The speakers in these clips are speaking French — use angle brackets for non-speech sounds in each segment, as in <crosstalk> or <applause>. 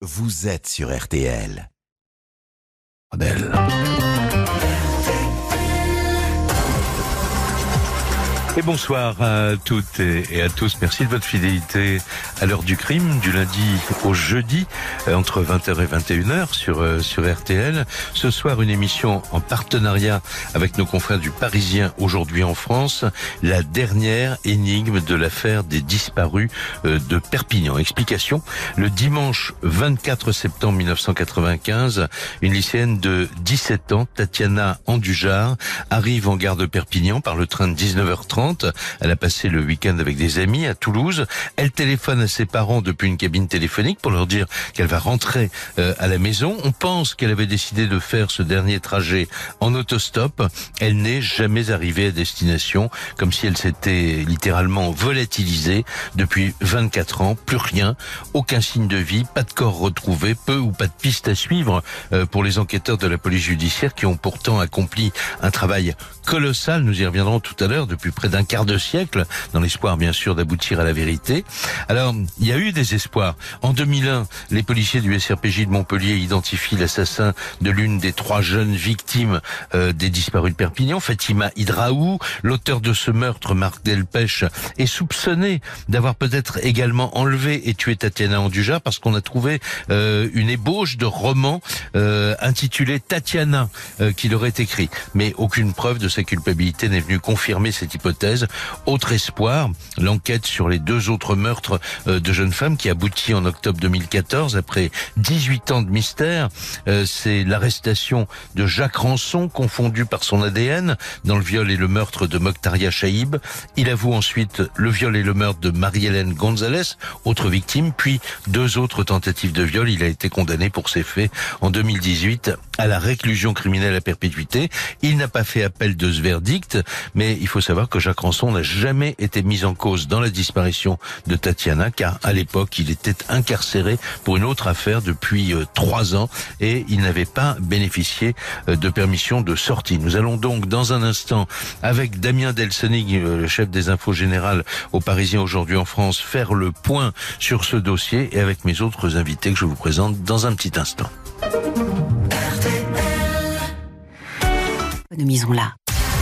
vous êtes sur RTL. Et bonsoir à toutes et à tous. Merci de votre fidélité à l'heure du crime, du lundi au jeudi, euh, entre 20h et 21h sur, euh, sur RTL. Ce soir, une émission en partenariat avec nos confrères du Parisien aujourd'hui en France. La dernière énigme de l'affaire des disparus euh, de Perpignan. Explication. Le dimanche 24 septembre 1995, une lycéenne de 17 ans, Tatiana Andujar, arrive en gare de Perpignan par le train de 19h30 elle a passé le week-end avec des amis à Toulouse. Elle téléphone à ses parents depuis une cabine téléphonique pour leur dire qu'elle va rentrer euh, à la maison. On pense qu'elle avait décidé de faire ce dernier trajet en autostop. Elle n'est jamais arrivée à destination, comme si elle s'était littéralement volatilisée depuis 24 ans. Plus rien, aucun signe de vie, pas de corps retrouvé, peu ou pas de piste à suivre euh, pour les enquêteurs de la police judiciaire qui ont pourtant accompli un travail colossal. Nous y reviendrons tout à l'heure depuis près d'un quart de siècle, dans l'espoir bien sûr d'aboutir à la vérité. Alors, il y a eu des espoirs. En 2001, les policiers du SRPJ de Montpellier identifient l'assassin de l'une des trois jeunes victimes euh, des disparus de Perpignan, Fatima Hidraou. L'auteur de ce meurtre, Marc Delpech, est soupçonné d'avoir peut-être également enlevé et tué Tatiana Anduja parce qu'on a trouvé euh, une ébauche de roman euh, intitulé Tatiana qu'il aurait écrit. Mais aucune preuve de sa culpabilité n'est venue confirmer cette hypothèse. Autre espoir, l'enquête sur les deux autres meurtres euh, de jeunes femmes qui aboutit en octobre 2014 après 18 ans de mystère. Euh, c'est l'arrestation de Jacques Rançon confondu par son ADN dans le viol et le meurtre de Mokhtaria Chaïb. Il avoue ensuite le viol et le meurtre de Marie-Hélène Gonzalez, autre victime, puis deux autres tentatives de viol. Il a été condamné pour ces faits en 2018 à la réclusion criminelle à perpétuité. Il n'a pas fait appel de ce verdict, mais il faut savoir que Jacques Ranson n'a jamais été mis en cause dans la disparition de Tatiana, car à l'époque, il était incarcéré pour une autre affaire depuis euh, trois ans et il n'avait pas bénéficié euh, de permission de sortie. Nous allons donc dans un instant, avec Damien Delsenig, euh, le chef des infos générales au Parisien aujourd'hui en France, faire le point sur ce dossier et avec mes autres invités que je vous présente dans un petit instant. Économisons-la.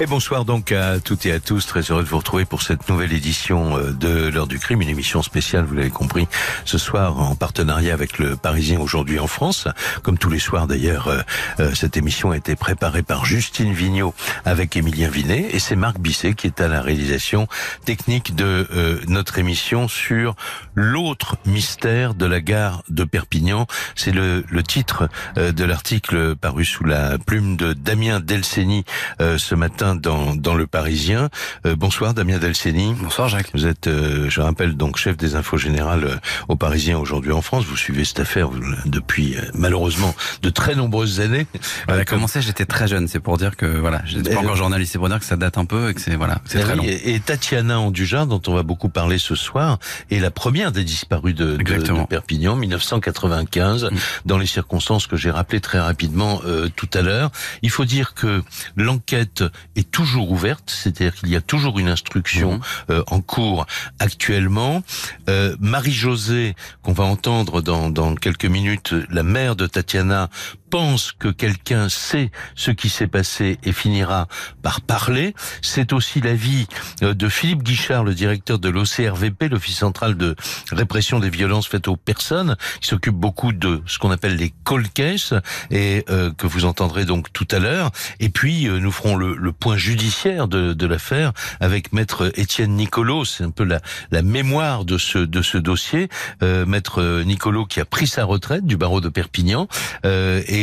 Et bonsoir donc à toutes et à tous. Très heureux de vous retrouver pour cette nouvelle édition euh, de l'heure du crime, une émission spéciale, vous l'avez compris, ce soir en partenariat avec le Parisien aujourd'hui en France. Comme tous les soirs d'ailleurs, euh, euh, cette émission a été préparée par Justine Vignot avec Émilien Vinet et c'est Marc Bisset qui est à la réalisation technique de notre émission sur l'autre mystère de la gare de Perpignan. C'est le, le titre de l'article paru sous la plume de Damien Delceni ce matin dans, dans le Parisien. Euh, bonsoir Damien Delceni. Bonsoir Jacques. Vous êtes, euh, je rappelle, donc chef des infos générales euh, au Parisien aujourd'hui en France. Vous suivez cette affaire depuis malheureusement de très nombreuses années. Elle a commencé, j'étais très jeune. C'est pour dire que voilà, j'étais pas encore journaliste. C'est pour dire que ça date un peu et que c'est voilà, c'est très long. Et, et Tatiana Andujar, dont on va beaucoup parler ce soir, est la première des disparues de, de, de Perpignan, 1995, mm. dans les circonstances que j'ai rappelées très rapidement euh, tout à l'heure. Il faut dire que l'enquête est toujours ouverte, c'est-à-dire qu'il y a toujours une instruction mhm. euh, en cours actuellement. Euh, Marie-Josée, qu'on va entendre dans, dans quelques minutes, la mère de Tatiana, pense que quelqu'un sait ce qui s'est passé et finira par parler. C'est aussi l'avis euh, de Philippe Guichard, le directeur de l'OCRVP, l'Office central de répression des violences faites aux personnes, qui s'occupe beaucoup de ce qu'on appelle les cold cases et euh, que vous entendrez donc tout à l'heure. Et puis euh, nous ferons le, point judiciaire de, l'affaire avec maître Étienne Nicolo. C'est un peu la, mémoire de ce dossier. maître Nicolo qui a pris sa retraite du barreau de Perpignan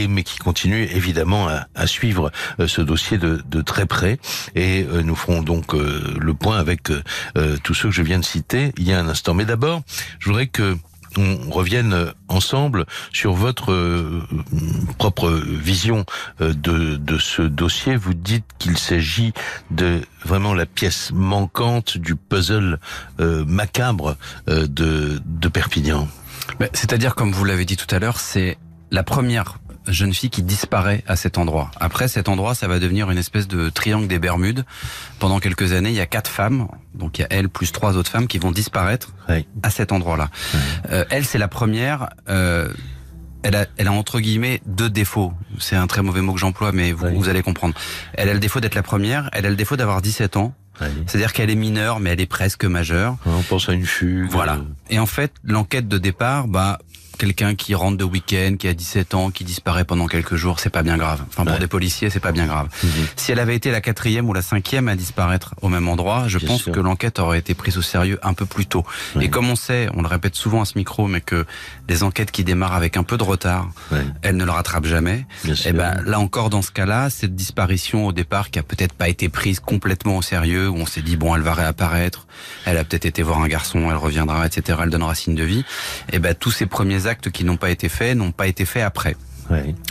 mais qui continue évidemment à, suivre euh, ce dossier de, très près. Et euh, nous ferons donc euh, le point avec tous ceux que je viens de citer il y a un instant. Mais d'abord, je voudrais que on revienne ensemble sur votre propre vision de, de ce dossier. Vous dites qu'il s'agit de vraiment la pièce manquante du puzzle macabre de, de Perpignan. C'est-à-dire, comme vous l'avez dit tout à l'heure, c'est la première jeune fille qui disparaît à cet endroit. Après, cet endroit, ça va devenir une espèce de triangle des Bermudes. Pendant quelques années, il y a quatre femmes, donc il y a elle plus trois autres femmes qui vont disparaître à cet endroit-là. Euh, elle, c'est la première. Euh, elle a, elle a entre guillemets deux défauts. C'est un très mauvais mot que j'emploie, mais vous, vous allez comprendre. Elle a le défaut d'être la première. Elle a le défaut d'avoir 17 ans. C'est-à-dire qu'elle est mineure, mais elle est presque majeure. On pense à une fugue. Voilà. Et en fait, l'enquête de départ, bah, quelqu'un qui rentre de week-end, qui a 17 ans, qui disparaît pendant quelques jours, c'est pas bien grave. Enfin, pour des policiers, c'est pas bien grave. Mhm. Si elle avait été la quatrième ou la cinquième à disparaître au même endroit, je pense que l'enquête aurait été prise au sérieux un peu plus tôt. Et comme on sait, on le répète souvent à ce micro, mais que les enquêtes qui démarrent avec un peu de retard, elles ne le rattrapent jamais. et eh ben là encore, dans ce cas-là, cette disparition au départ qui a peut-être pas été prise complètement au sérieux, où on s'est dit bon, elle va réapparaître, elle a peut-être été voir un garçon, elle reviendra, etc. Elle donnera signe de vie. Et eh ben tous ces premiers actes qui n'ont pas été faits n'ont pas été faits après.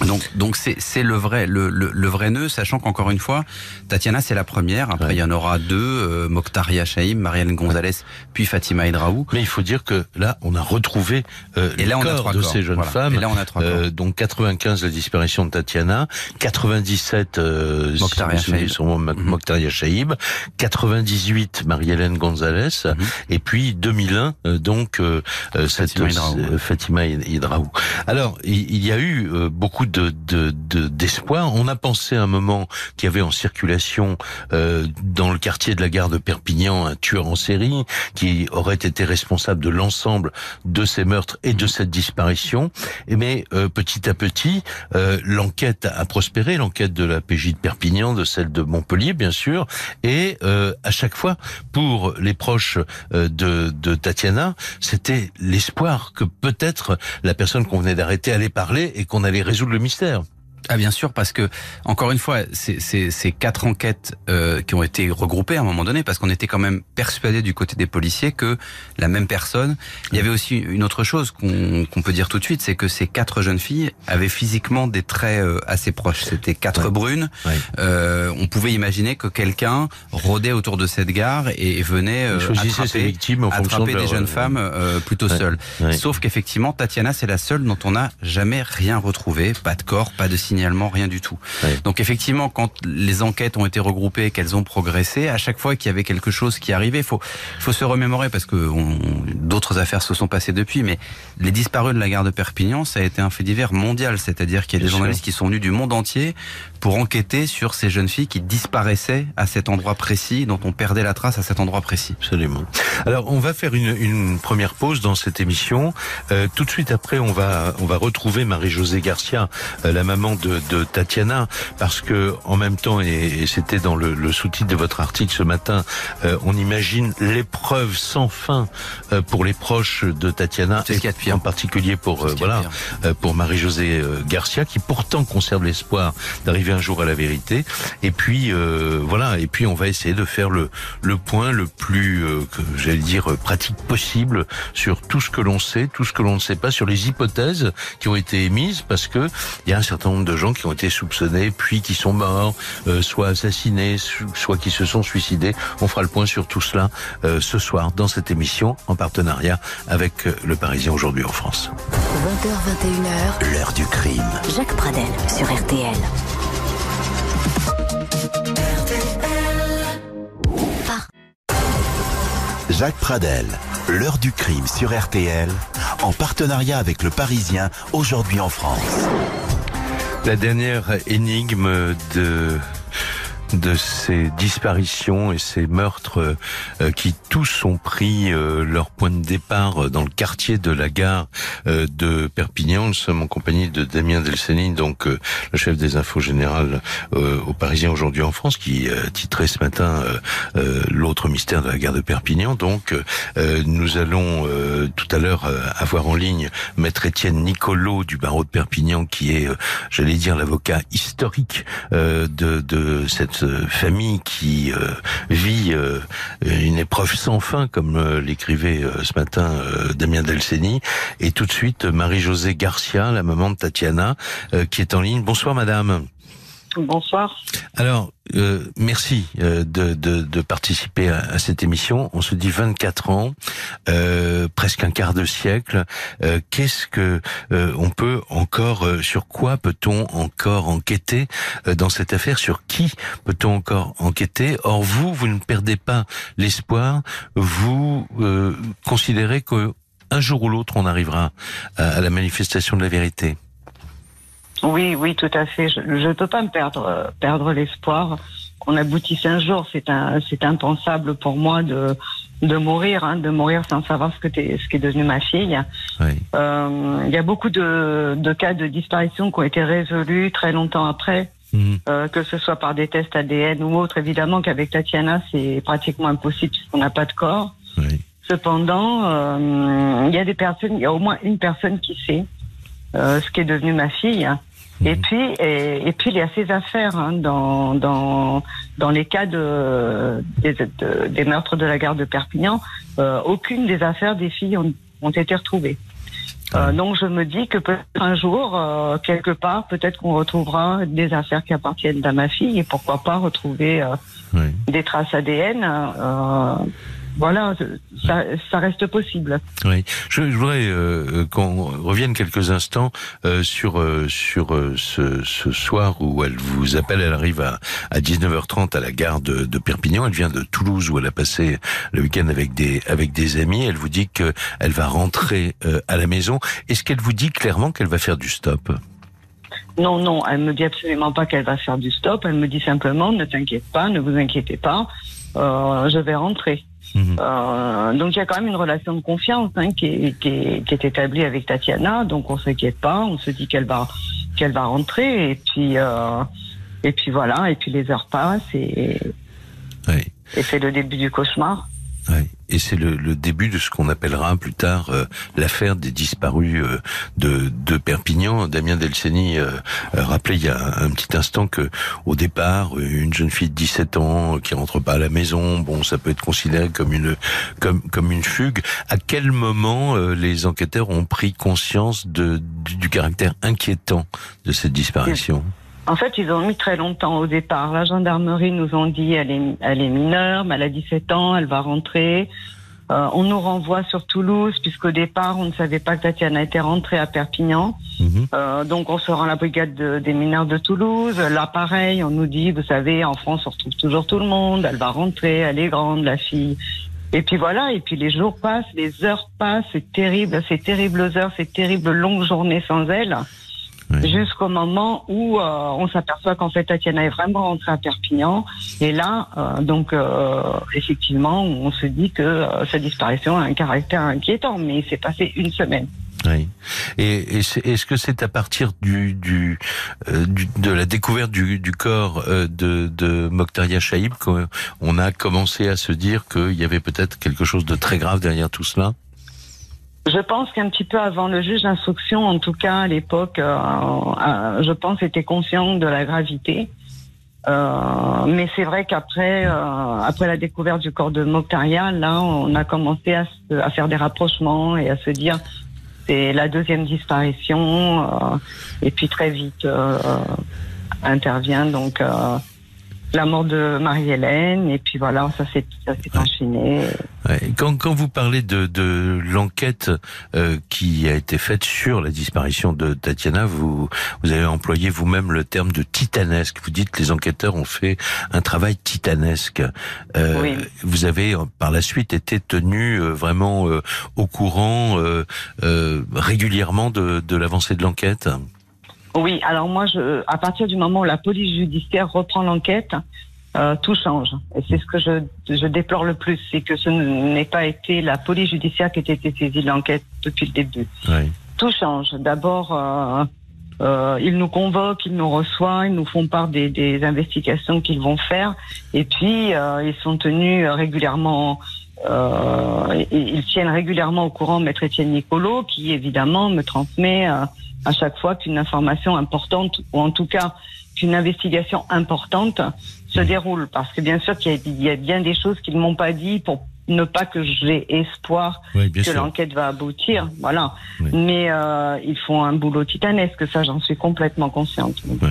Donc donc c'est c'est le vrai le, le, vrai nœud, sachant qu'encore une fois, Tatiana c'est la première. Après il y en aura deux, euh, Mokhtaria Shaim, Marianne Gonzalez, puis Fatima Hidraou. Mais il faut dire que là on a retrouvé euh, et là, on a trois de ces jeunes femmes. Et là on a trois euh, donc 95 la disparition de Tatiana, 97 euh, Mokhtaria Shaim, 98 Marie-Hélène Gonzalez. Mhm. et puis 2001 euh, donc euh, Fatima cette Fatima Hidraou. Alors il y a eu beaucoup de d'espoir. De, On a pensé un moment qu'il y avait en circulation euh, dans le quartier de la gare de Perpignan un tueur en série qui aurait été responsable de l'ensemble de ces meurtres et de cette disparition. Mais euh, petit à petit, euh, l'enquête a prospéré, l'enquête de la PJ de Perpignan, de celle de Montpellier, bien sûr, et euh, à chaque fois, pour les proches euh, de, de Tatiana, c'était l'espoir que peut-être la personne qu'on venait d'arrêter allait parler et qu'on allait résoudre le mystère. Ah bien sûr, parce que encore une fois, c'est ces quatre enquêtes euh, qui ont été regroupées à un moment donné, parce qu'on était quand même persuadé du côté des policiers que la même personne. Il y avait aussi une autre chose qu'on peut dire tout de suite, c'est que ces quatre jeunes filles avaient physiquement des traits euh, assez proches. C'était quatre brunes. Euh, on pouvait imaginer que quelqu'un rôdait autour de cette gare et, venait euh, attraper, victimes attraper des jeunes femmes euh, plutôt seules. Sauf qu'effectivement, Tatiana, c'est la seule dont on n'a jamais rien retrouvé, pas de corps, pas de signe signalement, rien du tout. Donc effectivement, quand les enquêtes ont été regroupées, qu'elles ont progressé, à chaque fois qu'il y avait quelque chose qui arrivait, faut faut se remémorer parce que d'autres affaires se sont passées depuis, mais les disparus de la gare de Perpignan, ça a été un fait divers mondial, c'est-à-dire qu'il y a des journalistes qui sont venus du monde entier pour enquêter sur ces jeunes filles qui disparaissaient à cet endroit précis, dont on perdait la trace à cet endroit précis. Absolument. Alors on va faire une, une première pause dans cette émission. Euh, tout de suite après, on va on va retrouver Marie-Josée Garcia, euh, la maman de, de, Tatiana, parce que en même temps, et, c'était dans le, le sous-titre de votre article ce matin, euh, on imagine l'épreuve sans fin euh, pour les proches de Tatiana, et en particulier pour euh, voilà pour Marie-Josée Garcia, qui pourtant conserve l'espoir d'arriver un jour à la vérité. Et puis voilà, et puis on va essayer de faire le le point le plus, j'allais dire, pratique possible sur tout ce que l'on sait, tout ce que l'on ne sait pas, sur les hypothèses qui ont été émises, parce que il y a un certain nombre de gens qui ont été soupçonnés, puis qui sont morts, euh, soit assassinés, soit qui se sont suicidés. On fera le point sur tout cela euh, ce soir dans cette émission en partenariat avec euh, Le Parisien aujourd'hui en France. 20h21h, l'heure du crime. Jacques Pradel sur RTL. Jacques Pradel, l'heure du crime sur RTL, en partenariat avec Le Parisien aujourd'hui en France. La dernière énigme de de ces disparitions et ces meurtres euh, qui tous ont pris euh, leur point de départ dans le quartier de la gare euh, de Perpignan. Nous sommes en compagnie de Damien Delceni, donc le chef des infos générales au Parisien aujourd'hui en France, qui titrait ce matin l'autre mystère de la gare de Perpignan. Donc nous allons tout à l'heure avoir en ligne maître Étienne Nicolo du barreau de Perpignan, qui est, j'allais dire, l'avocat historique de, de cette famille qui euh, vit euh, une épreuve sans fin, comme euh, l'écrivait ce matin Damien Delceni. Et tout de suite, Marie-Josée Garcia, la maman de Tatiana, qui est en ligne. Bonsoir, madame. Bonsoir. Alors, euh, merci euh, de, participer à, à, cette émission. On se dit 24 ans, euh, presque un quart de siècle. Qu'est-ce que on peut encore, sur quoi peut-on encore enquêter dans cette affaire? Sur qui peut-on encore enquêter? Or, vous, vous ne perdez pas l'espoir. Vous considérez que un jour ou l'autre, on arrivera à la manifestation de la vérité. Oui, oui, tout à fait. Je ne peux pas me perdre, euh, perdre l'espoir qu'on aboutisse un jour. C'est un, c'est impensable pour moi de, de mourir, hein, de mourir sans savoir ce que t'es, ce qui est devenu ma fille. Il oui. euh, y a beaucoup de, de cas de disparition qui ont été résolus très longtemps après. Mhm. Euh, que ce soit par des tests ADN ou autre, évidemment qu'avec Tatiana c'est pratiquement impossible puisqu'on n'a pas de corps. Oui. Cependant, euh, il y a des personnes, il y a au moins une personne qui sait euh, ce qui est devenu ma fille. Et mhm. puis, et, et, puis il y a ces affaires hein, dans, dans, dans les cas de, des, de, des meurtres de la gare de Perpignan. Euh, aucune des affaires des filles ont, ont été retrouvées. Euh, donc je me dis que peut-être un jour, euh, quelque part, peut-être qu'on retrouvera des affaires qui appartiennent à ma fille et pourquoi pas retrouver euh, oui. des traces ADN euh, voilà, ça, ça, reste possible. Oui, je, je voudrais euh, qu'on revienne quelques instants euh, sur euh, sur ce, ce, soir où elle vous appelle. Elle arrive à, à 19h30 à la gare de, de, Perpignan. Elle vient de Toulouse où elle a passé le week-end avec des avec des amis. Elle vous dit que elle va rentrer à la maison. Est-ce qu'elle vous dit clairement qu'elle va faire du stop? Non, non, elle me dit absolument pas qu'elle va faire du stop. Elle me dit simplement, ne t'inquiète pas, ne vous inquiétez pas, je vais rentrer. Mmh. Euh, donc il y a quand même une relation de confiance hein, qui, est, qui, est, qui, est, établie avec Tatiana, donc on s'inquiète pas, on se dit qu'elle va qu'elle va rentrer et puis euh, et puis voilà et puis les heures passent et, oui. et c'est le début du cauchemar. Et c'est le, le, début de ce qu'on appellera plus tard euh, l'affaire des disparus euh, de, de, Perpignan. Damien Delceni euh, rappelait il y a un, petit instant que au départ, une jeune fille de 17 ans qui rentre pas à la maison, bon, ça peut être considéré comme une comme comme une fugue. À quel moment les enquêteurs ont pris conscience de, du caractère inquiétant de cette disparition? En fait, ils ont mis très longtemps au départ. La gendarmerie nous ont dit elle est, elle est mineure, mais elle a 17 ans, elle va rentrer. Euh, on nous renvoie sur Toulouse, puisqu'au départ, on ne savait pas que Tatiana était rentrée à Perpignan. Mmh. Euh, donc, on se rend à la brigade de, des mineurs de Toulouse. Là, pareil, on nous dit, vous savez, en France, on retrouve toujours tout le monde. Elle va rentrer, elle est grande, la fille. Et puis voilà, et puis les jours passent, les heures passent, c'est terrible, ces terribles heures, ces terribles longues journées sans elle. Oui. Jusqu'au moment où euh, on s'aperçoit qu'en fait Tatiana est vraiment rentrée à Perpignan. Et là, euh, donc euh, effectivement, on se dit que sa disparition a un caractère inquiétant. Mais il s'est passé une semaine. Oui. Et, et est-ce que c'est à partir du, du, euh, du, de la découverte du, du corps euh, de, de Mokhtaria Chaïb qu'on a commencé à se dire qu'il y avait peut-être quelque chose de très grave derrière tout cela? Je pense qu'un petit peu avant le juge d'instruction, en tout cas à l'époque, euh, euh, je pense était conscient de la gravité. Euh, mais c'est vrai qu'après, euh, après la découverte du corps de Mokhtaria, là, on a commencé à, à, faire des rapprochements et à se dire c'est la deuxième disparition. Et puis très vite intervient donc la mort de Marie-Hélène, et puis voilà, ça s'est s'est enchaîné. Ouais. Quand, quand vous parlez de, de l'enquête euh, qui a été faite sur la disparition de Tatiana, vous, vous avez employé vous-même le terme de titanesque. Vous dites que les enquêteurs ont fait un travail titanesque. Euh, oui. Vous avez par la suite été tenu euh, vraiment euh, au courant euh, régulièrement de, de l'avancée de l'enquête? Oui, alors moi, je, à partir du moment où la police judiciaire reprend l'enquête, euh, tout change. Et c'est ce que je, je, déplore le plus, c'est que ce n'est pas été la police judiciaire qui ait été saisie de l'enquête depuis le début. Oui. Tout change. D'abord, euh, euh, ils nous convoquent, ils nous reçoivent, ils nous font part des, des investigations qu'ils vont faire, et puis euh, ils sont tenus régulièrement. Euh, ils tiennent régulièrement au courant Maître Étienne Nicolo, qui évidemment me transmet euh, à chaque fois qu'une information importante, ou en tout cas qu'une investigation importante se déroule. Parce que bien sûr qu'il y, y, a bien des choses qu'ils ne m'ont pas dit pour ne pas que j'ai espoir oui, que l'enquête va aboutir. Voilà. Oui. Mais euh, ils font un boulot titanesque, ça j'en suis complètement consciente. Oui.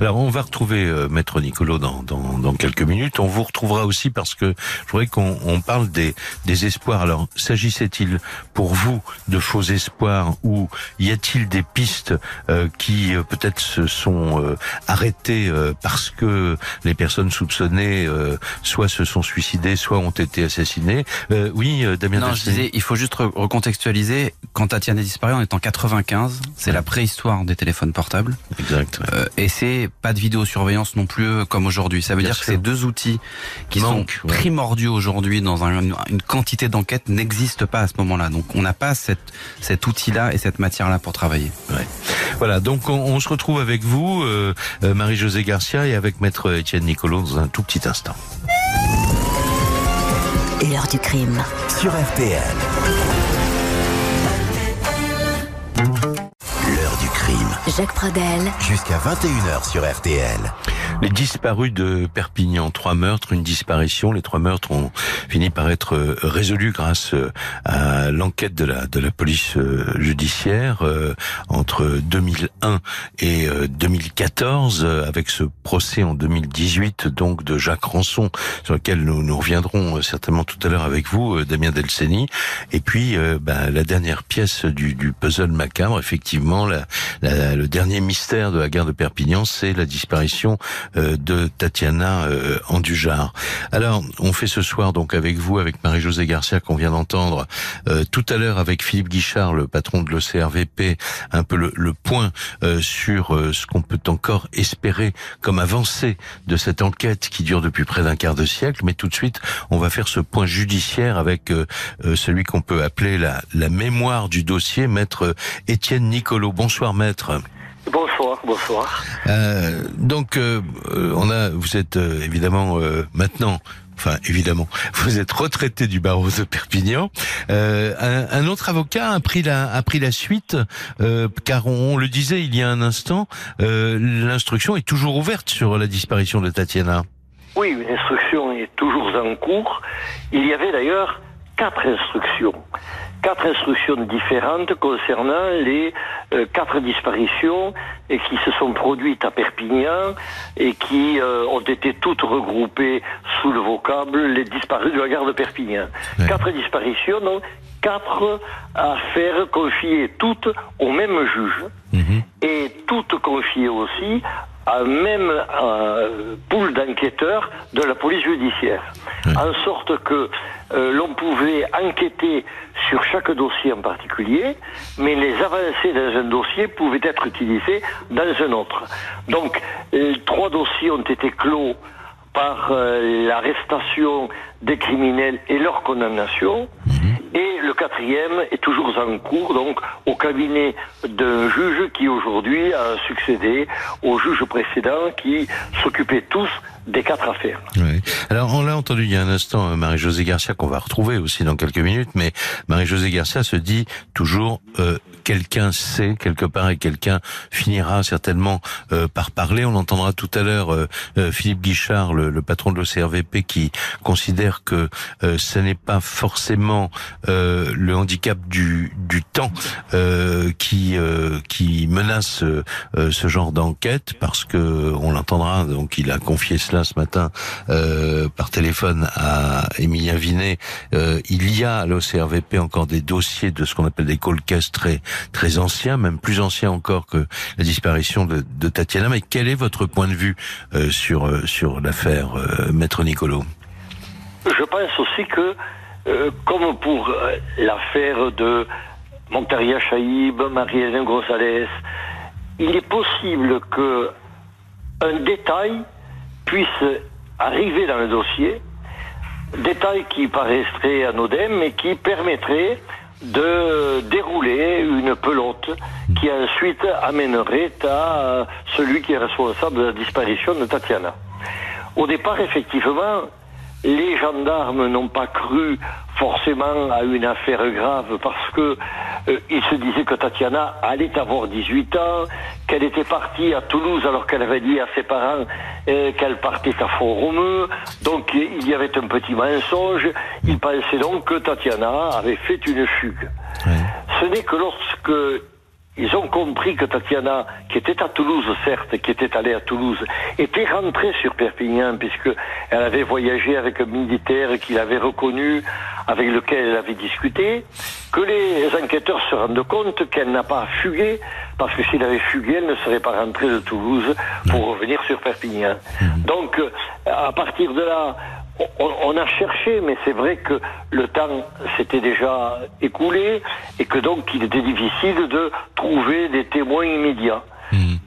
Alors on va retrouver euh, Maître Nicolo dans, dans, dans, quelques minutes. On vous retrouvera aussi parce que je voudrais qu'on on parle des, des espoirs. Alors s'agissait-il pour vous de faux espoirs ou y a-t-il des pistes euh, qui euh, peut-être se sont euh, arrêtées parce que les personnes soupçonnées soit se sont suicidées, soit ont été assassinées? Oui, Damien. Non, je disais, il faut juste recontextualiser. Quand Tatiana disparue, on est en 95. C'est la préhistoire des téléphones portables. Exact. et c'est pas de vidéosurveillance non plus comme aujourd'hui. Ça veut dire que ces deux outils qui sont primordiaux aujourd'hui dans un, une quantité d'enquêtes n'existent pas à ce moment-là. Donc on n'a pas cette, cet outil-là et cette matière-là pour travailler. Ouais. Voilà, donc on, on, se retrouve avec vous, euh, euh, Marie-Josée Garcia, et avec Maître Étienne Nicolo dans un tout petit instant. L'heure du crime. Sur RTL. Jacques Pradel. Jusqu'à 21h sur RTL. Les disparus de Perpignan, trois meurtres, une disparition. Les trois meurtres ont fini par être euh, résolus grâce euh, à l'enquête de la de la police euh, judiciaire entre 2001 et 2014, avec ce procès en 2018 donc de Jacques Rançon, sur lequel nous nous reviendrons certainement tout à l'heure avec vous, Damien Delceni. Et puis ben, la dernière pièce du, du puzzle macabre, effectivement, la, la, le dernier mystère de la guerre de Perpignan, c'est la disparition euh, de Tatiana euh, Andujar. Alors, on fait ce soir donc avec vous, avec Marie-Josée Garcia qu'on vient d'entendre, euh, tout à l'heure avec Philippe Guichard, le patron de l'OCRVP, un peu le, point sur ce qu'on peut encore espérer comme avancée de cette enquête qui dure depuis près d'un quart de siècle. Mais tout de suite, on va faire ce point judiciaire avec celui qu'on peut appeler la, la mémoire du dossier, maître Étienne Nicolo. Bonsoir maître. Bonsoir, bonsoir. Euh, donc, euh, on a, vous êtes euh, évidemment euh, maintenant, enfin évidemment, <laughs> vous êtes retraité du barreau de Perpignan. Euh, un, un, autre avocat a pris la, a pris la suite, car on, on, le disait il y a un instant, l'instruction est toujours ouverte sur la disparition de Tatiana. Oui, une instruction est toujours en cours. Il y avait d'ailleurs quatre instructions quatre instructions différentes concernant les euh, quatre disparitions et qui se sont produites à Perpignan et qui euh, ont été toutes regroupées sous le vocable les disparus de la gare de Perpignan. Quatre disparitions, donc quatre affaires confiées toutes au même juge mhm. et toutes confiées aussi à un même euh, pool d'enquêteurs de la police judiciaire. En sorte que euh, l'on pouvait enquêter sur chaque dossier en particulier, mais les avancées dans un dossier pouvaient être utilisées dans un autre. Donc, trois dossiers ont été clos par euh, l'arrestation des criminels et leur condamnation. Le quatrième est toujours en cours, donc au cabinet d'un juge qui aujourd'hui a succédé aux juges précédents qui s'occupaient tous des quatre affaires. Oui. Alors on l'a entendu il y a un instant, euh, Marie-Josée Garcia, qu'on va retrouver aussi dans quelques minutes, mais Marie-Josée Garcia se dit toujours euh, quelqu'un sait quelque part et quelqu'un finira certainement euh, par parler. On entendra tout à l'heure euh, Philippe Guichard, le, le patron de l'OCRVP, qui considère que ce n'est pas forcément le handicap du, du temps qui qui menace ce genre d'enquête, parce que on l'entendra. Donc il a confié ce matin euh, par téléphone à Émilien Vinet, euh, il y a à l'OCRVP encore des dossiers de ce qu'on appelle des call très, très anciens, même plus anciens encore que la disparition de, Tatiana. Mais quel est votre point de vue euh, sur, sur l'affaire Maître Nicolo? Je pense aussi que, comme pour l'affaire de Montaria Chaïb, Marie-Hélène Gonzalez, il est possible que un détail puisse arriver dans le dossier, détail qui paraîtrait anodin, mais qui permettrait de dérouler une pelote qui ensuite amènerait à celui qui est responsable de la disparition de Tatiana. Au départ, effectivement, les gendarmes n'ont pas cru forcément à une affaire grave parce que euh, ils se disaient que Tatiana allait avoir 18 ans, qu'elle était partie à Toulouse alors qu'elle avait dit à ses parents euh, qu'elle partait à Font-Romeu. Donc il y avait un petit mensonge. Ils pensaient donc que Tatiana avait fait une fugue. Ce n'est que lorsque ils ont compris que Tatiana, qui était à Toulouse, certes, qui était allée à Toulouse, était rentrée sur Perpignan, puisque elle avait voyagé avec un militaire qu'il avait reconnu, avec lequel elle avait discuté, que les enquêteurs se rendent compte qu'elle n'a pas fugué, parce que s'il avait fugué, elle ne serait pas rentrée de Toulouse pour revenir sur Perpignan. Donc, euh, à partir de là, on, a cherché, mais c'est vrai que le temps s'était déjà écoulé et que donc il était difficile de trouver des témoins immédiats.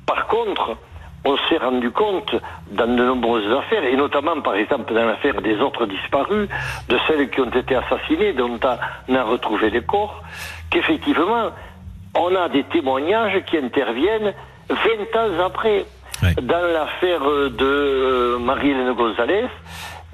Par contre, on s'est rendu compte dans de nombreuses affaires, et notamment par exemple dans l'affaire des autres disparus, de celles qui ont été assassinées, dont on a retrouvé les corps, qu'effectivement, on a des témoignages qui interviennent 20 ans après. Ouais. Dans l'affaire de euh, Marie-Hélène Gonzalez,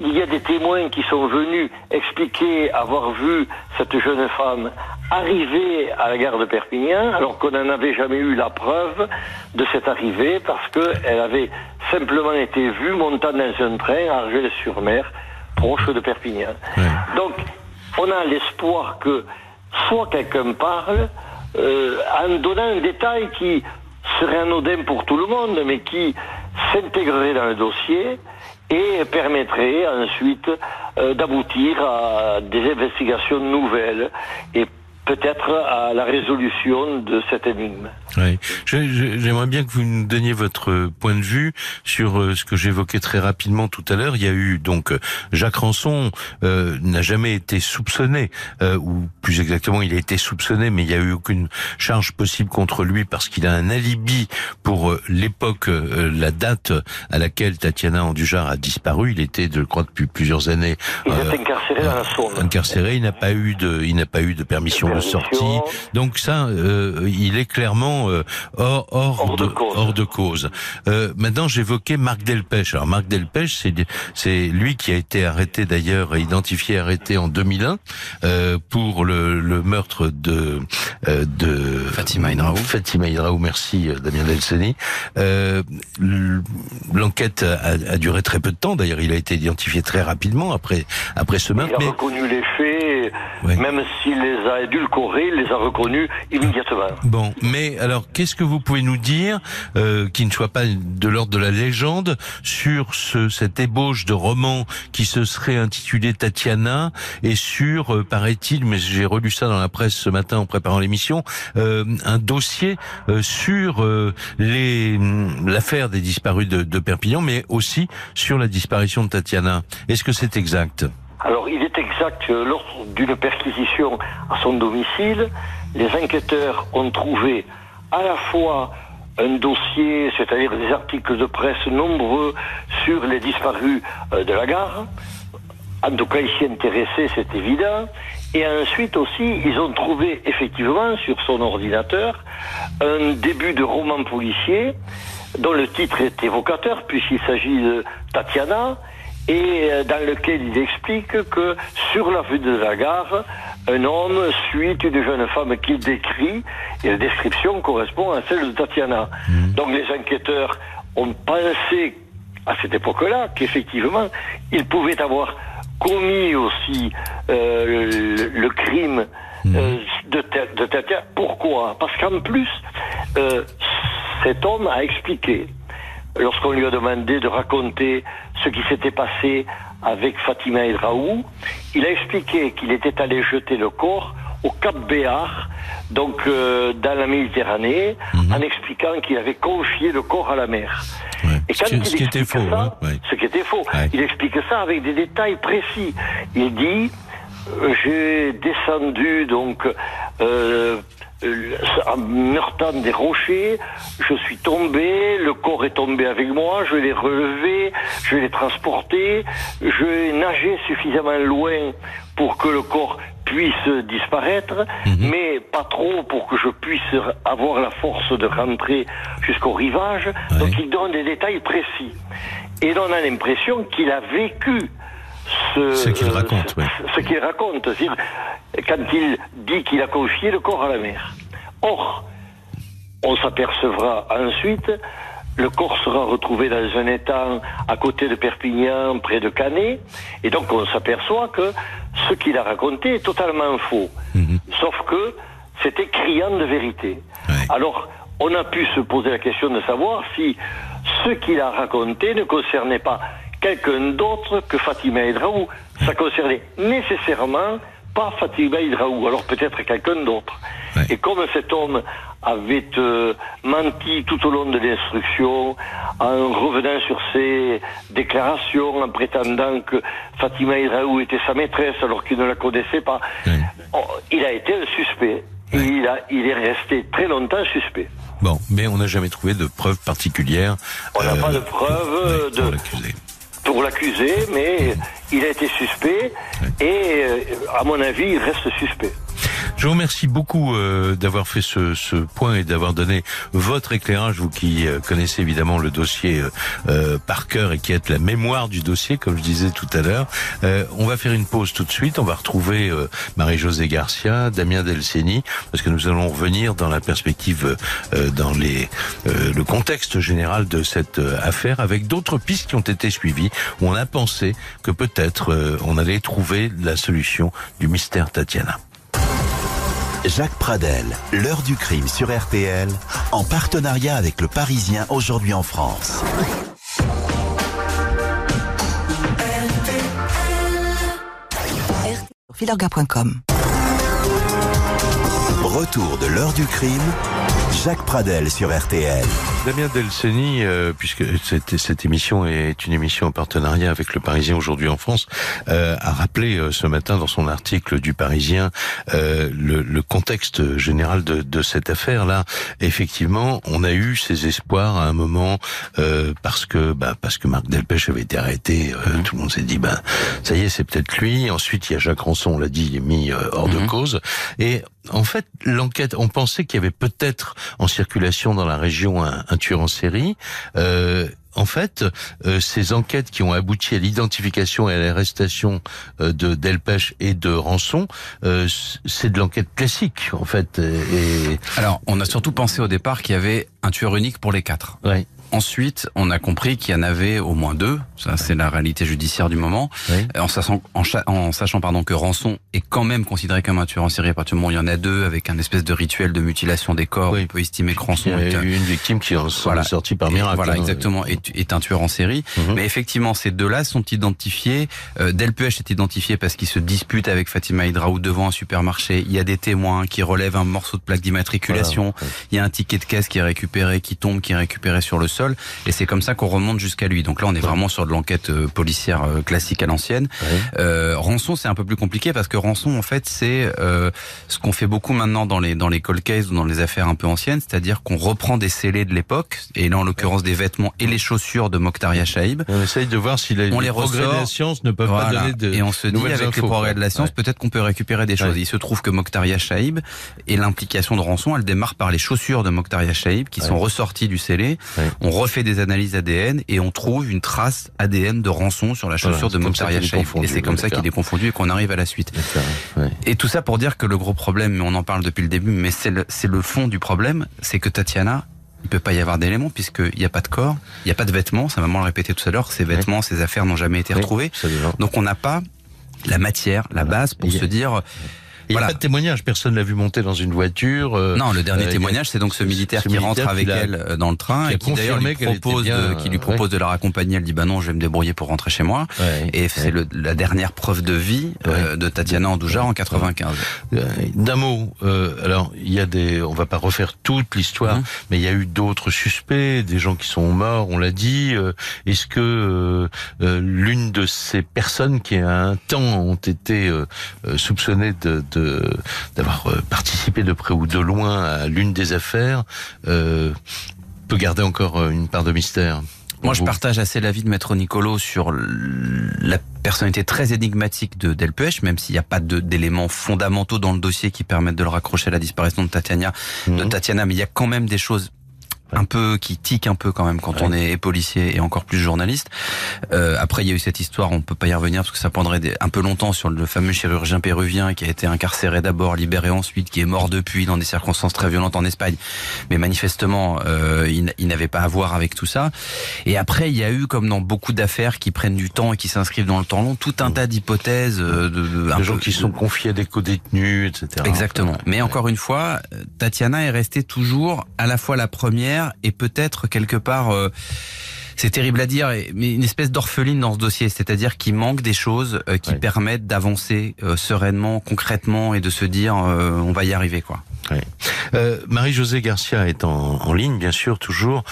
il y a des témoins qui sont venus expliquer avoir vu cette jeune femme arriver à la gare de Perpignan, alors qu'on n'en avait jamais eu la preuve de cette arrivée, parce qu'elle avait simplement été vue montant dans un train à Argelès-sur-Mer, proche de Perpignan. Ouais. Donc, on a l'espoir que soit quelqu'un parle, euh, en donnant un détail qui serait anodin pour tout le monde, mais qui s'intégrerait dans le dossier et permettrait ensuite euh, d'aboutir à des investigations nouvelles et peut-être à la résolution de cette énigme. Oui. J'aimerais bien que vous nous donniez votre point de vue sur euh, ce que j'évoquais très rapidement tout à l'heure. Il y a eu donc euh, Jacques Ranson euh, n'a jamais été soupçonné, euh, ou plus exactement, il a été soupçonné, mais il n'y a eu aucune charge possible contre lui parce qu'il a un alibi pour euh, l'époque, euh, la date à laquelle Tatiana Andujar a disparu. Il était, je crois, depuis plusieurs années Il incarcéré dans la Saône. incarcéré. Il n'a pas eu de, il n'a pas eu de permission de Permission. sortie. Donc ça, euh, il est clairement euh, hors, hors, Hors de de, cause. hors de cause. Euh, maintenant, j'évoquais Marc Delpech. Alors Marc Delpech, c'est c'est lui qui a été arrêté d'ailleurs, identifié, arrêté en 2001 euh, pour le, le meurtre de euh, de Fatima Hidraou. Fatima Hidraou, merci Damien Delceni. Euh, L'enquête a, a duré très peu de temps. D'ailleurs, il a été identifié très rapidement après après ce meurtre. Il a Mais reconnu les faits, Ouais. même s'il les a édulcorés, il les a reconnus immédiatement. Bon, mais alors, qu'est-ce que vous pouvez nous dire euh, qui ne soit pas de l'ordre de la légende sur ce, cette ébauche de roman qui se serait intitulé Tatiana et sur, euh, paraît-il, mais j'ai relu ça dans la presse ce matin en préparant l'émission, euh, un dossier euh, sur euh, hum, l'affaire des disparus de, de Perpignan, mais aussi sur la disparition de Tatiana. Est-ce que c'est exact? Alors, il est exact lors d'une perquisition à son domicile, les enquêteurs ont trouvé à la fois un dossier, c'est-à-dire des articles de presse nombreux sur les disparus euh, de la gare. En tout cas, ils s'y intéressaient, c'est évident. Et ensuite aussi, ils ont trouvé effectivement sur son ordinateur un début de roman policier dont le titre est évocateur puisqu'il s'agit de Tatiana et euh, dans lequel il explique que sur la rue de la gare, un homme suit une jeune femme qu'il décrit et la description correspond à celle de Tatiana. Donc les enquêteurs ont pensé à cette époque-là qu'effectivement, il pouvait avoir commis aussi euh, le, le crime euh, de, Ta- de Tatiana. Pourquoi? Parce qu'en plus, euh, cet homme a expliqué, lorsqu'on lui a demandé de raconter ce qui s'était passé avec Fatima El Raoult, il a expliqué qu'il était allé jeter le corps au Cap Béar, donc euh, dans la Méditerranée, Mhm. en expliquant qu'il avait confié le corps à la mer. Ouais. Et Ce quand qui- il ce qui était faux, ça, hein, ouais. ce qui était faux, Ouais. il explique ça avec des détails précis. Il dit euh, j'ai descendu donc euh, en heurtant des rochers, je suis tombé, le corps est tombé avec moi, je l'ai relevé, je l'ai transporté, je nageais suffisamment loin pour que le corps puisse disparaître, mais pas trop pour que je puisse avoir la force de rentrer jusqu'au rivage. Donc il donne des détails précis. Et on a l'impression qu'il a vécu ce, Ce qu'il raconte, ce- oui. ce qu'il raconte, c'est-à-dire quand il dit qu'il a confié le corps à la mer. Or, on s'apercevra ensuite, le corps sera retrouvé dans un étang à côté de Perpignan, près de Canet, et donc on s'aperçoit que ce qu'il a raconté est totalement faux. Mhm. Sauf que c'était criant de vérité. Alors, on a pu se poser la question de savoir si ce qu'il a raconté ne concernait pas quelqu'un d'autre que Fatima Hidraou. Ça concernait nécessairement pas Fatima Hidraou, alors peut-être quelqu'un d'autre. Ouais. Et comme cet homme avait euh, menti tout au long de l'instruction, en revenant sur ses déclarations, en prétendant que Fatima Hidraou était sa maîtresse alors qu'il ne la connaissait pas, Ouais. oh, il a été un suspect. Et il, a, il est resté très longtemps suspect. Bon, mais on n'a jamais trouvé de preuves particulières. On n'a euh, pas de preuves de. Pour l'accuser, mais il a été suspect et, euh, à mon avis, il reste suspect. Je vous remercie beaucoup euh, d'avoir fait ce, point et d'avoir donné votre éclairage, vous qui euh, connaissez évidemment le dossier euh, par cœur et qui êtes la mémoire du dossier, comme je disais tout à l'heure. On va faire une pause tout de suite. On va retrouver Marie-Josée Garcia, Damien Delceni, parce que nous allons revenir dans la perspective, dans les, le contexte général de cette affaire, avec d'autres pistes qui ont été suivies, où on a pensé que peut-être on allait trouver la solution du mystère Tatiana. Jacques Pradel, l'heure du crime sur RTL, en partenariat avec le Parisien aujourd'hui en France. Filorga.com. Retour de l'heure du crime, Jacques Pradel sur RTL. Damien Delceni, euh, puisque cette, cette émission est une émission en partenariat avec Le Parisien aujourd'hui en France, euh, a rappelé euh, ce matin dans son article du Parisien euh, le, le contexte général de, de cette affaire-là. Effectivement, on a eu ces espoirs à un moment euh, parce que bah, parce que Marc Delpech avait été arrêté. euh, Tout le monde s'est dit, bah, ça y est, c'est peut-être lui. Ensuite, il y a Jacques Ranson, on l'a dit, mis hors de cause. Et en fait, l'enquête, on pensait qu'il y avait peut-être en circulation dans la région un, un tueur en série. Euh, en fait, euh, ces enquêtes qui ont abouti à l'identification et à l'arrestation euh, de Delpech et de Rançon, euh, c'est de l'enquête classique, en fait. Et, Alors, on a surtout pensé au départ qu'il y avait un tueur unique pour les quatre. ouais, Ensuite, on a compris qu'il y en avait au moins deux. Ça, c'est la réalité judiciaire du moment. Oui. En sachant, en, cha- en sachant pardon, que Rançon est quand même considéré comme un tueur en série à partir du moment où il y en a deux avec un espèce de rituel de mutilation des corps. Oui. On peut estimer que il Rançon y a est une victime qui Voilà. est sortie par miracle. Voilà, hein. exactement, est, est un tueur en série. Mhm. Mais effectivement, ces deux-là sont identifiés. Euh, Delpech est identifié parce qu'il se dispute avec Fatima Hydraou devant un supermarché. Il y a des témoins qui relèvent un morceau de plaque d'immatriculation. Voilà. Il y a un ticket de caisse qui est récupéré, qui tombe, qui est récupéré sur le sol. Et c'est comme ça qu'on remonte jusqu'à lui. Donc là, on est vraiment sur de l'enquête euh, policière euh, classique à l'ancienne. Ouais. Euh, Rançon, c'est un peu plus compliqué parce que Rançon, en fait, c'est euh, ce qu'on fait beaucoup maintenant dans les dans les cold cases ou dans les affaires un peu anciennes, c'est-à-dire qu'on reprend des scellés de l'époque, et là en l'occurrence des vêtements et les chaussures de Mokhtaria Shaib. On essaye de voir si les, On les progrès de la science ne peuvent pas donner de et on se dit avec infos, les progrès de la science, Ouais. peut-être qu'on peut récupérer des choses. Ouais. Il se trouve que Mokhtaria Shaib et l'implication de Rançon, elle démarre par les chaussures de Mokhtaria Shaib qui sont ressorties du scellé. On refait des analyses ADN et on trouve une trace ADN de Rançon sur la chaussure de confondu, Et c'est comme ça qu'il est confondu et qu'on arrive à la suite. Ouais. Et tout ça pour dire que le gros problème, mais on en parle depuis le début, mais c'est le, fond du problème, c'est que Tatiana, il peut pas y avoir d'éléments puisqu'il n'y a pas de corps, il n'y a pas de vêtements, sa maman le répétait tout à l'heure, ces vêtements, ces affaires n'ont jamais été Oui, retrouvées. absolument. Donc on n'a pas la matière, la base pour se dire... Il n'y a pas de témoignage, personne l'a vu monter dans une voiture. euh, Non, le dernier euh, témoignage, c'est donc ce militaire ce qui militaire rentre avec qui elle euh, dans le train qui et qui d'ailleurs lui propose, bien, de, qui lui propose de la raccompagner. Elle dit bah non, je vais me débrouiller pour rentrer chez moi. Ouais, Et ouais. c'est la dernière preuve de vie euh, de Tatiana Andoujar en 95. Euh, D'un mot, euh, alors il y a des, on va pas refaire toute l'histoire, Mhm. mais il y a eu d'autres suspects, des gens qui sont morts, on l'a dit. Est-ce que l'une de ces personnes qui à un temps ont été soupçonnées de de- d'avoir euh, participé de près ou de loin à l'une des affaires euh, peut garder encore euh, une part de mystère Moi, je partage assez l'avis de Maître Nicolo sur la personnalité très énigmatique de Delpech, même s'il n'y a pas d'éléments fondamentaux dans le dossier qui permettent de le raccrocher à la disparition de Tatiana, de Mhm. Tatiana, mais il y a quand même des choses un peu qui tique un peu quand même quand on est policier et encore plus journaliste. Euh, après, il y a eu cette histoire, on peut pas y revenir parce que ça prendrait un peu longtemps sur le fameux chirurgien péruvien qui a été incarcéré d'abord, libéré ensuite, qui est mort depuis dans des circonstances très violentes en Espagne. Mais manifestement, euh, il, il n'avait pas à voir avec tout ça. Et après, il y a eu, comme dans beaucoup d'affaires qui prennent du temps et qui s'inscrivent dans le temps long, tout un tas d'hypothèses euh, de, de, de gens qui sont confiés à des co-détenus, etc. Exactement. Mais encore une fois, Tatiana est restée toujours à la fois la première et peut-être quelque part. Euh, c'est terrible à dire, mais une espèce d'orpheline dans ce dossier, c'est-à-dire qu'il manque des choses euh, qui permettent d'avancer euh, sereinement, concrètement, et de se dire on va y arriver, quoi. Marie-Josée Garcia est en, en, ligne, bien sûr, toujours.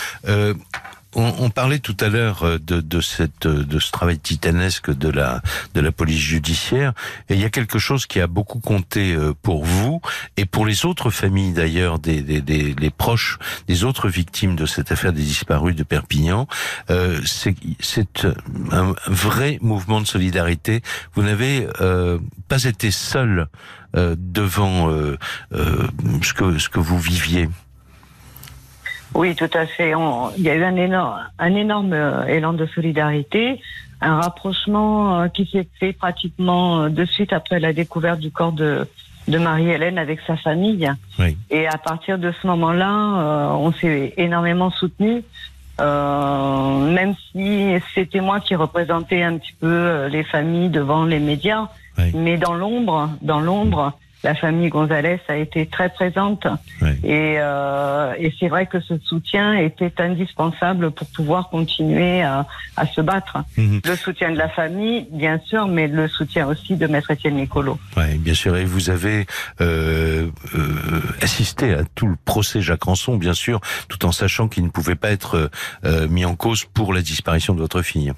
On, on, parlait tout à l'heure euh, de, de, cette, euh, de ce travail titanesque de la, de la police judiciaire. Et il y a quelque chose qui a beaucoup compté euh, pour vous et pour les autres familles d'ailleurs, des, des, des les proches des autres victimes de cette affaire des disparus de Perpignan. Euh, C'est un vrai mouvement de solidarité. Vous n'avez euh, pas été seul euh, devant ce, que, ce que vous viviez. Oui, tout à fait. On, il y a eu un énorme, un énorme euh, élan de solidarité, un rapprochement euh, qui s'est fait pratiquement euh, de suite après la découverte du corps de, de Marie-Hélène avec sa famille. Oui. Et à partir de ce moment-là, on s'est énormément soutenus. Euh, même si c'était moi qui représentais un petit peu les familles devant les médias, oui. mais dans l'ombre, dans l'ombre, la famille Gonzalez a été très présente oui. et, euh, et c'est vrai que ce soutien était indispensable pour pouvoir continuer à, à se battre. Mmh. Le soutien de la famille, bien sûr, mais le soutien aussi de Maître Étienne Nicolo. Oui, bien sûr. Et vous avez euh, euh, assisté à tout le procès Jacques Ranson, bien sûr, tout en sachant qu'il ne pouvait pas être euh, mis en cause pour la disparition de votre fille.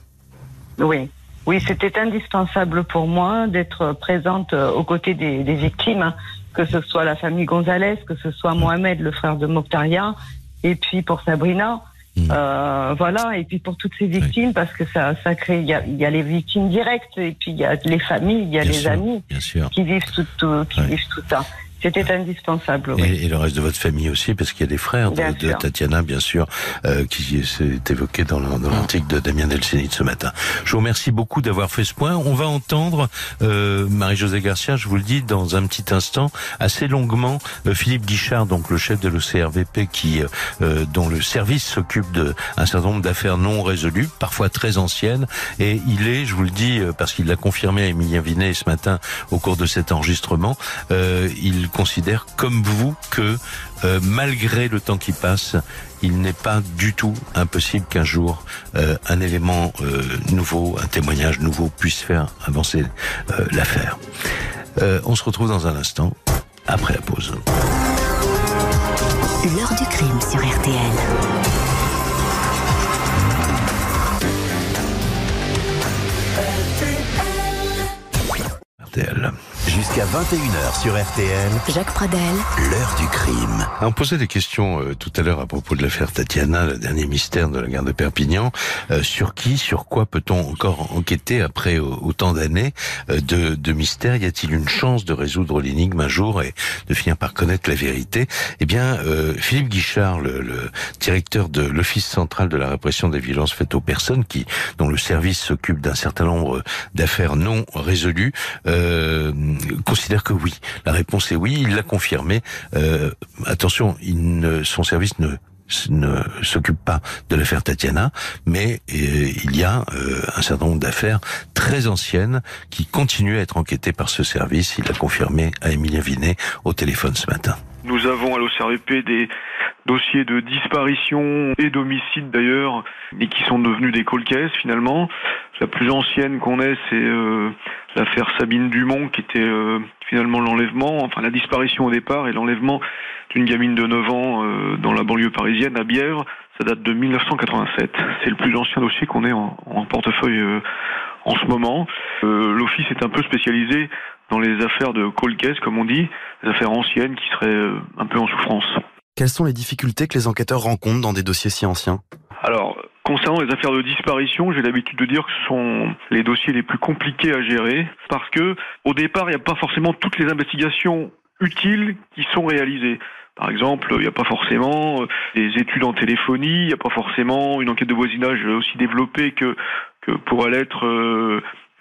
Oui. Oui, c'était indispensable pour moi d'être présente aux côtés des, des, victimes, hein, que ce soit la famille Gonzalez, que ce soit Mohamed, le frère de Mokhtaria, et puis pour Sabrina. Mmh. Euh, voilà, et puis pour toutes ces victimes, oui. parce que ça, ça crée, il y a, y a, les victimes directes, et puis il y a les familles, il y a bien les sûr, amis qui vivent tout, tout qui oui. vivent tout ça. C'était indispensable. Et, oui. et, le reste de votre famille aussi, parce qu'il y a des frères de, de, Tatiana, bien sûr, euh, qui s'est évoqué dans l'article de Damien Delcénit ce matin. Je vous remercie beaucoup d'avoir fait ce point. On va entendre euh, Marie-Josée Garcia, je vous le dis, dans un petit instant, assez longuement, euh, Philippe Guichard, donc le chef de l'OCRVP, qui euh, dont le service s'occupe de un certain nombre d'affaires non résolues, parfois très anciennes, et il est, je vous le dis, euh, parce qu'il l'a confirmé à Emilien Vinet ce matin au cours de cet enregistrement, euh, il considère comme vous que euh, malgré le temps qui passe, il n'est pas du tout impossible qu'un jour euh, un élément euh, nouveau, un témoignage nouveau puisse faire avancer l'affaire. on se retrouve dans un instant après la pause. L'heure du crime sur RTL. RTL. Jusqu'à 21h sur RTL. Jacques Pradel. L'heure du crime. On posait des questions euh, tout à l'heure à propos de l'affaire Tatiana, le dernier mystère de la gare de Perpignan. Euh, sur qui, sur quoi peut-on encore enquêter après autant d'années euh, de, de mystère Y a-t-il une chance de résoudre l'énigme un jour et de finir par connaître la vérité? Eh bien, euh, Philippe Guichard, le, le directeur de l'Office central de la répression des violences faites aux personnes, qui dont le service s'occupe d'un certain nombre d'affaires non résolues, euh, considère que oui. La réponse est oui. Il l'a confirmé. Euh, attention, il ne, son service ne ne s'occupe pas de l'affaire Tatiana, mais euh, il y a euh, un certain nombre d'affaires très anciennes qui continuent à être enquêtées par ce service. Il l'a confirmé à Emilien Vinet au téléphone ce matin. Nous avons à l'OCRVP des dossiers de disparition et d'homicide d'ailleurs, et qui sont devenus des cold finalement. La plus ancienne qu'on ait, c'est euh, l'affaire Sabine Dumont, qui était euh, finalement l'enlèvement, enfin la disparition au départ et l'enlèvement d'une gamine de 9 ans euh, dans la banlieue parisienne, à Bièvre. Ça date de 1987. C'est le plus ancien dossier qu'on ait en, portefeuille en ce moment. L'office est un peu spécialisé dans les affaires de cold comme on dit, des affaires anciennes qui seraient un peu en souffrance. Quelles sont les difficultés que les enquêteurs rencontrent dans des dossiers si anciens Alors, concernant les affaires de disparition, j'ai l'habitude de dire que ce sont les dossiers les plus compliqués à gérer parce que, au départ, il n'y a pas forcément toutes les investigations utiles qui sont réalisées. Par exemple, il n'y a pas forcément des études en téléphonie, il n'y a pas forcément une enquête de voisinage aussi développée que, que pourrait l'être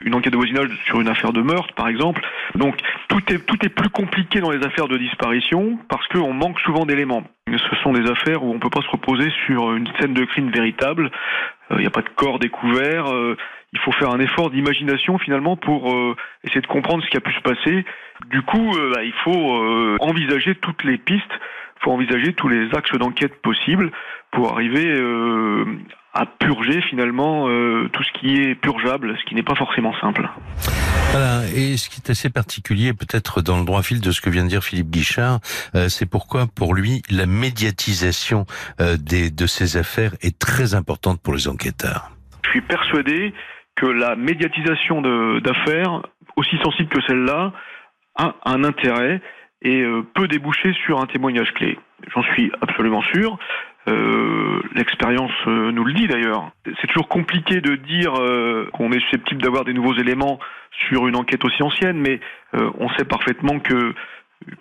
une enquête de voisinage sur une affaire de meurtre, par exemple. Donc tout est tout est plus compliqué dans les affaires de disparition parce qu'on manque souvent d'éléments. Ce sont des affaires où on peut pas se reposer sur une scène de crime véritable. Il n'y a pas de corps découvert. il faut faire un effort d'imagination finalement pour essayer de comprendre ce qui a pu se passer. Du coup, bah, il faut envisager toutes les pistes. Il faut envisager tous les axes d'enquête possibles pour arriver à purger finalement euh, tout ce qui est purgeable, ce qui n'est pas forcément simple. Voilà, et ce qui est assez particulier, peut-être dans le droit fil de ce que vient de dire Philippe Guichard, euh, c'est pourquoi pour lui la médiatisation euh, des, de ces affaires est très importante pour les enquêteurs. Je suis persuadé que la médiatisation d'affaires, aussi sensible que celle-là, a un intérêt et peut déboucher sur un témoignage clé. J'en suis absolument sûr. Euh, l'expérience euh, nous le dit d'ailleurs. C'est toujours compliqué de dire euh, qu'on est susceptible d'avoir des nouveaux éléments sur une enquête aussi ancienne, mais on sait parfaitement que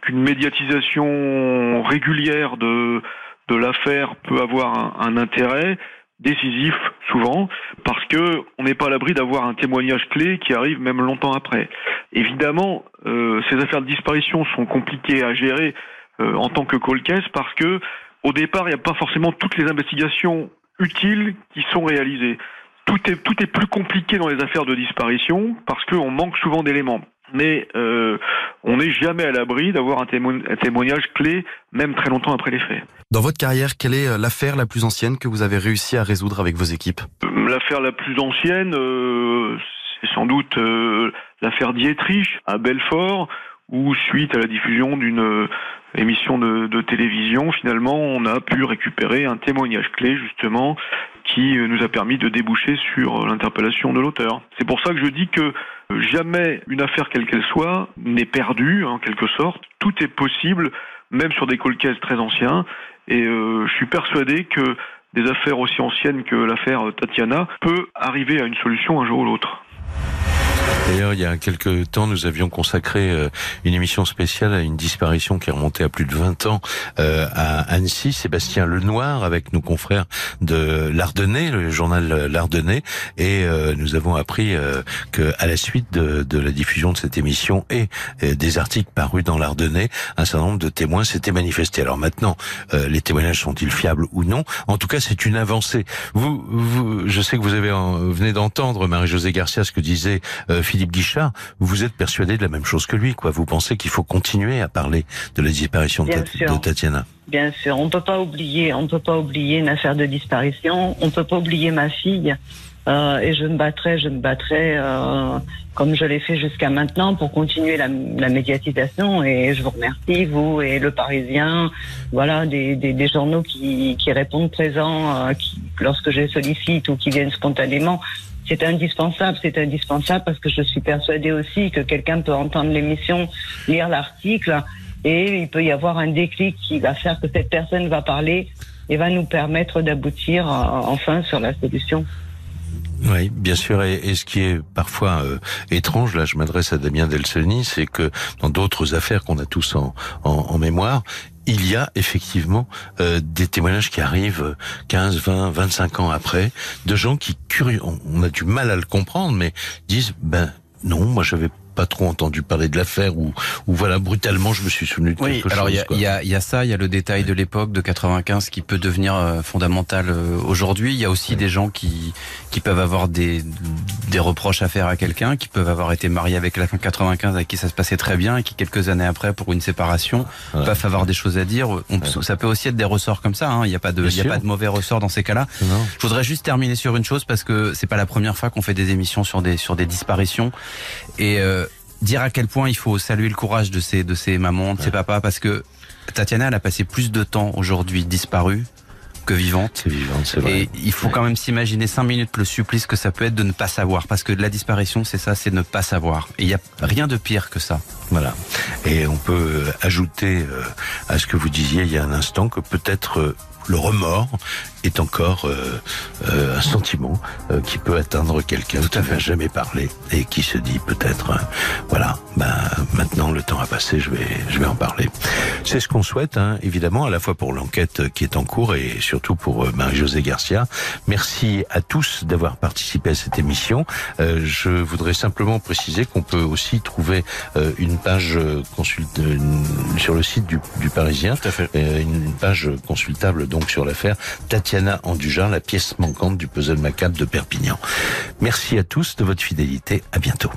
qu'une médiatisation régulière de de l'affaire peut avoir un, intérêt décisif souvent parce que on n'est pas à l'abri d'avoir un témoignage clé qui arrive même longtemps après. Évidemment, ces affaires de disparition sont compliquées à gérer en tant que cold case parce que au départ, il n'y a pas forcément toutes les investigations utiles qui sont réalisées. Tout est, tout est plus compliqué dans les affaires de disparition parce qu'on manque souvent d'éléments. Mais euh, on n'est jamais à l'abri d'avoir un, témoignage clé, même très longtemps après les faits. Dans votre carrière, quelle est euh, l'affaire la plus ancienne que vous avez réussi à résoudre avec vos équipes? Euh, L'affaire la plus ancienne, c'est sans doute l'affaire Dietrich à Belfort, où suite à la diffusion d'une émission de, de, télévision, finalement, on a pu récupérer un témoignage clé, justement, qui nous a permis de déboucher sur l'interpellation de l'auteur. C'est pour ça que je dis que jamais une affaire, quelle qu'elle soit, n'est perdue, en quelque sorte. Tout est possible, même sur des colcases très anciens. Et euh, je suis persuadé que des affaires aussi anciennes que l'affaire Tatiana peut arriver à une solution un jour ou l'autre. D'ailleurs, il y a quelques temps, nous avions consacré euh, une émission spéciale à une disparition qui remontée à plus de 20 ans euh, à Annecy. Sébastien Lenoir, avec nos confrères de l'Ardennais, le journal L'Ardennais, et euh, nous avons appris que à la suite de, de, la diffusion de cette émission et des articles parus dans l'Ardennais, un certain nombre de témoins s'étaient manifestés. Alors maintenant, les témoignages sont-ils fiables ou non? En tout cas, c'est une avancée. Vous, vous, je sais que vous avez venez d'entendre Marie-Josée Garcia ce que disait Philippe Guichard, vous êtes persuadé de la même chose que lui, quoi. Vous pensez qu'il faut continuer à parler de la disparition de, Tatiana? Bien sûr, on peut pas oublier, on peut pas oublier une affaire de disparition. On peut pas oublier ma fille. Euh, et je me battrai, je me battrai euh, comme je l'ai fait jusqu'à maintenant pour continuer la, médiatisation. Et je vous remercie, vous et le Parisien, voilà, des, des, journaux qui, qui répondent présents euh, qui, lorsque je les sollicite ou qui viennent spontanément c'est indispensable, c'est indispensable parce que je suis persuadée aussi que quelqu'un peut entendre l'émission, lire l'article et il peut y avoir un déclic qui va faire que cette personne va parler et va nous permettre d'aboutir euh, enfin sur la solution. Oui, bien sûr. Et, ce qui est parfois euh, étrange, là, je m'adresse à Damien Delseny, c'est que dans d'autres affaires qu'on a tous en, en, mémoire, il y a effectivement euh, des témoignages qui arrivent 15, 20, 25 ans après, de gens qui, curieux, on, a du mal à le comprendre, mais disent, ben non, moi j'avais pas trop entendu parler de l'affaire ou, ou voilà brutalement je me suis souvenu de oui, alors il y, a, y a ça, il y a le détail de l'époque de 95 qui peut devenir euh, fondamental euh, aujourd'hui. Il y a aussi des gens qui qui peuvent avoir des des reproches à faire à quelqu'un, qui peuvent avoir été mariés avec la fin 95 avec qui ça se passait très bien et qui quelques années après pour une séparation peuvent avoir des choses à dire. Ça peut aussi être des ressorts comme ça. Hein. Il n'y a pas de il y a pas de mauvais ressorts dans ces cas-là. Je voudrais juste terminer sur une chose parce que c'est pas la première fois qu'on fait des émissions sur des sur des disparitions et euh, dire à quel point il faut saluer le courage de ces de ces mamans, de ces papas, parce que Tatiana, elle a passé plus de temps aujourd'hui disparue que vivante. vivante, c'est vrai. Et il faut quand même s'imaginer cinq minutes le supplice que ça peut être de ne pas savoir, parce que la disparition, c'est ça, c'est ne pas savoir. Et il n'y a rien de pire que ça. Voilà. Et on peut ajouter euh, à ce que vous disiez il y a un instant que peut-être euh, le remords est encore euh, euh, un sentiment euh, qui peut atteindre quelqu'un qui n'a jamais parlé et qui se dit peut-être, euh, voilà, ben maintenant le temps a passé, je vais, je vais en parler. C'est ce qu'on souhaite, hein, évidemment, à la fois pour l'enquête qui est en cours et surtout pour euh, Marie-Josée Garcia. Merci à tous d'avoir participé à cette émission. Euh, je voudrais simplement préciser qu'on peut aussi trouver euh, une page euh, consulte euh, une- sur le site du, du Parisien, euh, une page consultable donc sur l'affaire Tatiana la pièce manquante du puzzle macabre de Perpignan. Merci à tous de votre fidélité. À bientôt.